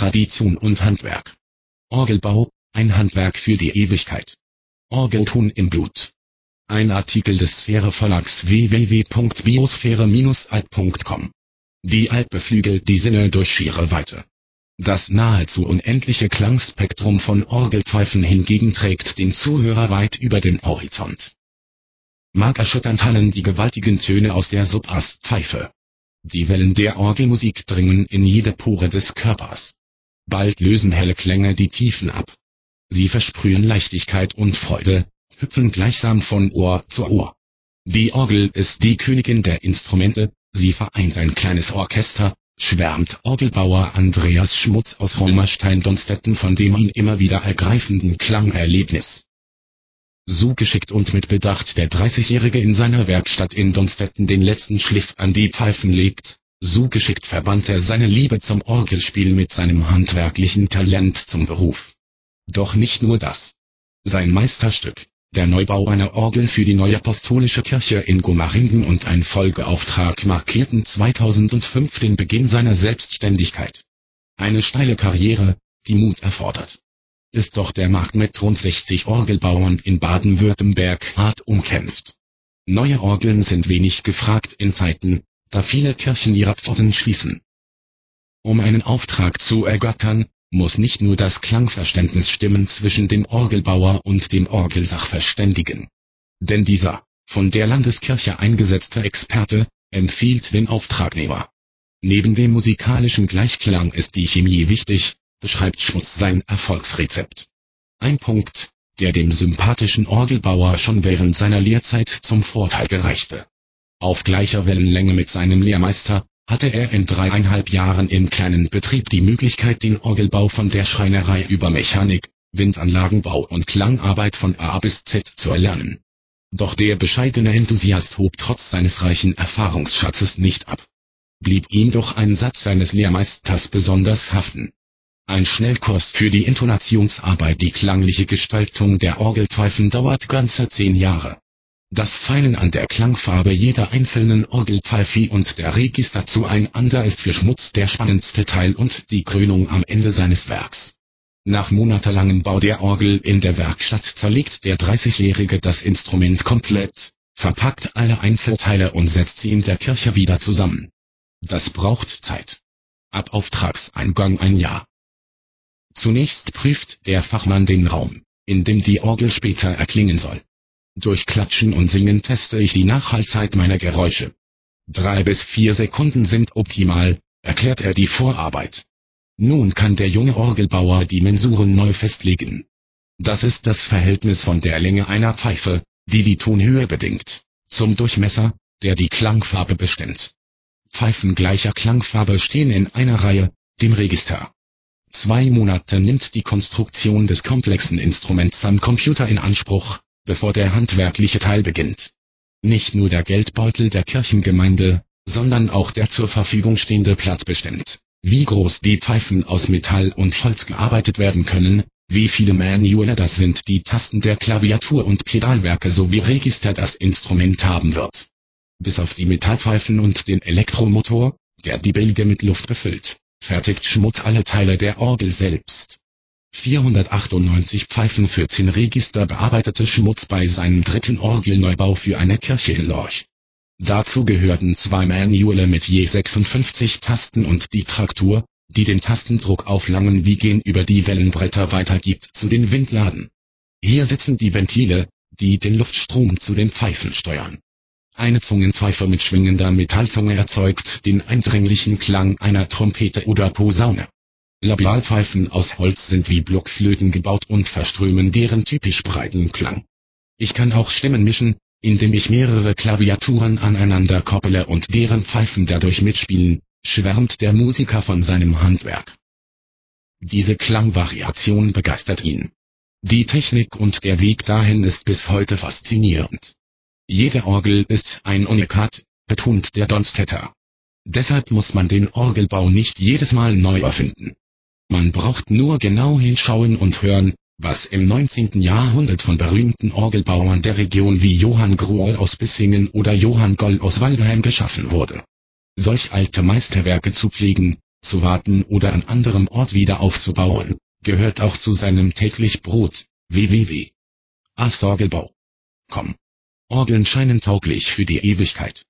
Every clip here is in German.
Tradition und Handwerk. Orgelbau, ein Handwerk für die Ewigkeit. Orgelton im Blut. Ein Artikel des Sphäre Verlags www.biosphäre-alt.com. Die Alp beflügelt die Sinne durch schiere Weite. Das nahezu unendliche Klangspektrum von Orgelpfeifen hingegen trägt den Zuhörer weit über den Horizont. Markerschütternd hallen die gewaltigen Töne aus der Subass-Pfeife. Die Wellen der Orgelmusik dringen in jede Pore des Körpers. Bald lösen helle Klänge die Tiefen ab. Sie versprühen Leichtigkeit und Freude, hüpfen gleichsam von Ohr zu Ohr. Die Orgel ist die Königin der Instrumente, sie vereint ein kleines Orchester, schwärmt Orgelbauer Andreas Schmutz aus Raumerstein-Donstetten von dem ihn immer wieder ergreifenden Klangerlebnis. So geschickt und mit Bedacht der 30-Jährige in seiner Werkstatt in Donstetten den letzten Schliff an die Pfeifen legt, so geschickt verband er seine Liebe zum Orgelspiel mit seinem handwerklichen Talent zum Beruf. Doch nicht nur das. Sein Meisterstück, der Neubau einer Orgel für die Neue Apostolische Kirche in Gomaringen und ein Folgeauftrag markierten 2005 den Beginn seiner Selbstständigkeit. Eine steile Karriere, die Mut erfordert. Ist doch der Markt mit rund 60 Orgelbauern in Baden-Württemberg hart umkämpft. Neue Orgeln sind wenig gefragt in Zeiten, da viele Kirchen ihre Pforten schließen. Um einen Auftrag zu ergattern, muss nicht nur das Klangverständnis stimmen zwischen dem Orgelbauer und dem Orgelsachverständigen. Denn dieser, von der Landeskirche eingesetzte Experte, empfiehlt den Auftragnehmer. Neben dem musikalischen Gleichklang ist die Chemie wichtig, beschreibt Schmutz sein Erfolgsrezept. Ein Punkt, der dem sympathischen Orgelbauer schon während seiner Lehrzeit zum Vorteil gereichte. Auf gleicher Wellenlänge mit seinem Lehrmeister, hatte er in dreieinhalb Jahren im kleinen Betrieb die Möglichkeit den Orgelbau von der Schreinerei über Mechanik, Windanlagenbau und Klangarbeit von A bis Z zu erlernen. Doch der bescheidene Enthusiast hob trotz seines reichen Erfahrungsschatzes nicht ab. Blieb ihm doch ein Satz seines Lehrmeisters besonders haften. Ein Schnellkurs für die Intonationsarbeit Die klangliche Gestaltung der Orgelpfeifen dauert ganze zehn Jahre. Das Feilen an der Klangfarbe jeder einzelnen Orgelpfeife und der Register zueinander ist für Schmutz der spannendste Teil und die Krönung am Ende seines Werks. Nach monatelangem Bau der Orgel in der Werkstatt zerlegt der 30-Jährige das Instrument komplett, verpackt alle Einzelteile und setzt sie in der Kirche wieder zusammen. Das braucht Zeit. Ab Auftragseingang ein Jahr. Zunächst prüft der Fachmann den Raum, in dem die Orgel später erklingen soll. Durch Klatschen und Singen teste ich die Nachhaltzeit meiner Geräusche. Drei bis vier Sekunden sind optimal, erklärt er die Vorarbeit. Nun kann der junge Orgelbauer die Mensuren neu festlegen. Das ist das Verhältnis von der Länge einer Pfeife, die die Tonhöhe bedingt, zum Durchmesser, der die Klangfarbe bestimmt. Pfeifen gleicher Klangfarbe stehen in einer Reihe, dem Register. Zwei Monate nimmt die Konstruktion des komplexen Instruments am Computer in Anspruch, bevor der handwerkliche Teil beginnt. Nicht nur der Geldbeutel der Kirchengemeinde, sondern auch der zur Verfügung stehende Platz bestimmt, wie groß die Pfeifen aus Metall und Holz gearbeitet werden können, wie viele Manuelle das sind die Tasten der Klaviatur und Pedalwerke sowie Register das Instrument haben wird. Bis auf die Metallpfeifen und den Elektromotor, der die Bälge mit Luft befüllt, fertigt Schmutz alle Teile der Orgel selbst. 498 Pfeifen für 10 Register bearbeitete Schmutz bei seinem dritten Orgelneubau für eine Kirche in Lorch. Dazu gehörten zwei Manuale mit je 56 Tasten und die Traktur, die den Tastendruck auf langen Wiegen über die Wellenbretter weitergibt zu den Windladen. Hier sitzen die Ventile, die den Luftstrom zu den Pfeifen steuern. Eine Zungenpfeife mit schwingender Metallzunge erzeugt den eindringlichen Klang einer Trompete oder Posaune. Labialpfeifen aus Holz sind wie Blockflöten gebaut und verströmen deren typisch breiten Klang. Ich kann auch Stimmen mischen, indem ich mehrere Klaviaturen aneinander kopple und deren Pfeifen dadurch mitspielen, schwärmt der Musiker von seinem Handwerk. Diese Klangvariation begeistert ihn. Die Technik und der Weg dahin ist bis heute faszinierend. Jede Orgel ist ein Unikat, betont der Donstetter. Deshalb muss man den Orgelbau nicht jedes Mal neu erfinden. Man braucht nur genau hinschauen und hören, was im 19. Jahrhundert von berühmten Orgelbauern der Region wie Johann Gruol aus Bissingen oder Johann Goll aus Waldheim geschaffen wurde. Solch alte Meisterwerke zu pflegen, zu warten oder an anderem Ort wieder aufzubauen, gehört auch zu seinem täglich Brot. www. Asorgelbau.com Orgeln scheinen tauglich für die Ewigkeit.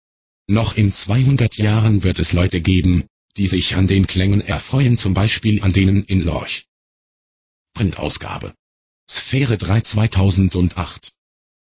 Noch in 200 Jahren wird es Leute geben, die sich an den Klängen erfreuen, zum Beispiel an denen in Lorch. Printausgabe. Sphäre 3 2008